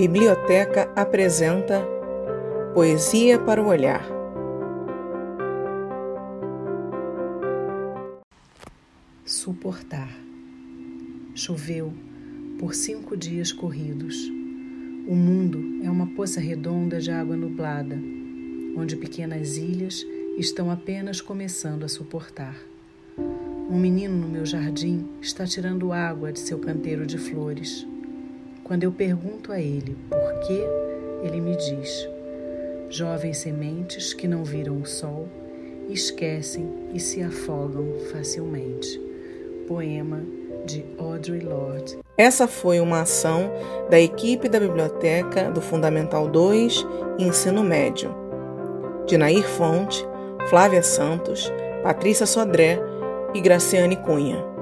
Biblioteca apresenta Poesia para o Olhar. Suportar. Choveu por cinco dias corridos. O mundo é uma poça redonda de água nublada, onde pequenas ilhas estão apenas começando a suportar. Um menino no meu jardim está tirando água de seu canteiro de flores. Quando eu pergunto a ele por quê, ele me diz: jovens sementes que não viram o sol, esquecem e se afogam facilmente. Poema de Audre Lorde. Essa foi uma ação da equipe da biblioteca do Fundamental 2 Ensino Médio. De Nair Fonte, Flávia Santos, Patrícia Sodré e Graciane Cunha.